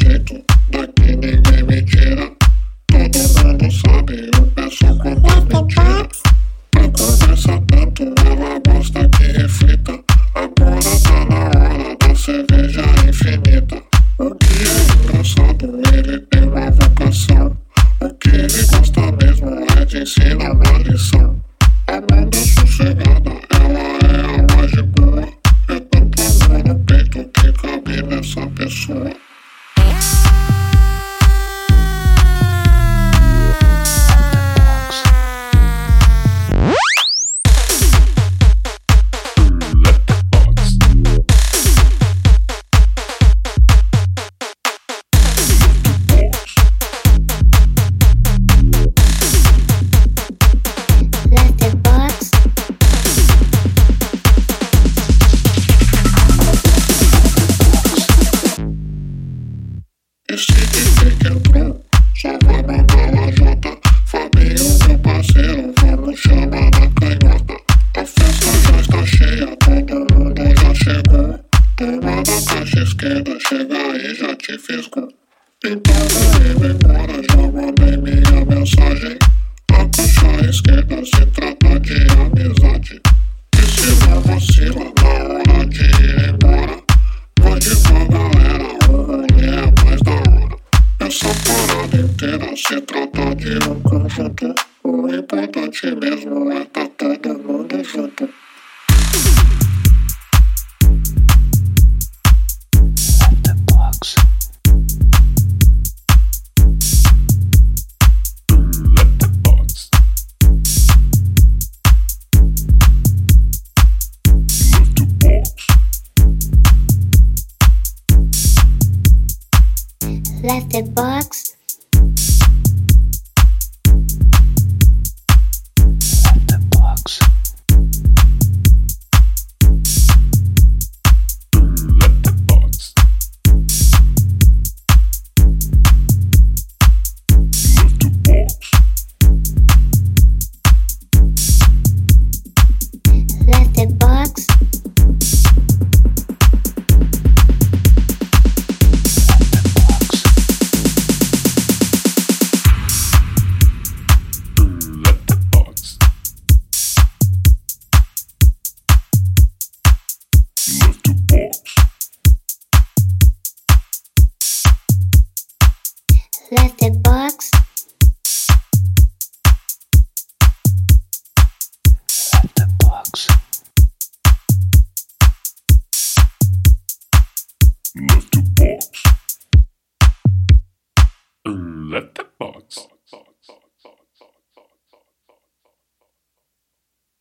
jeito, daqui ninguém me tira. Todo mundo sabe, eu penso quando é mentira. Pra conversar tanto, ela gosta que reflita. Agora tá na hora da cerveja infinita. O que é engraçado, ele tem uma vocação. O que ele gosta mesmo é de ensinar uma lição. Amanda sossegada. parceiro, vamos chamar na canhota. A festa já está cheia, todo mundo já chegou. Toma na caixa esquerda, chega aí, já te fisco. Então vou indo embora, já mandei minha mensagem. A caixa esquerda se trata de amizade. E se não vacila na hora de ir embora, vai de com a galera, o rolê é mais da hora. Essa parada inteira se trata de um conjunto Left the box left the box. Left the box. Left the box.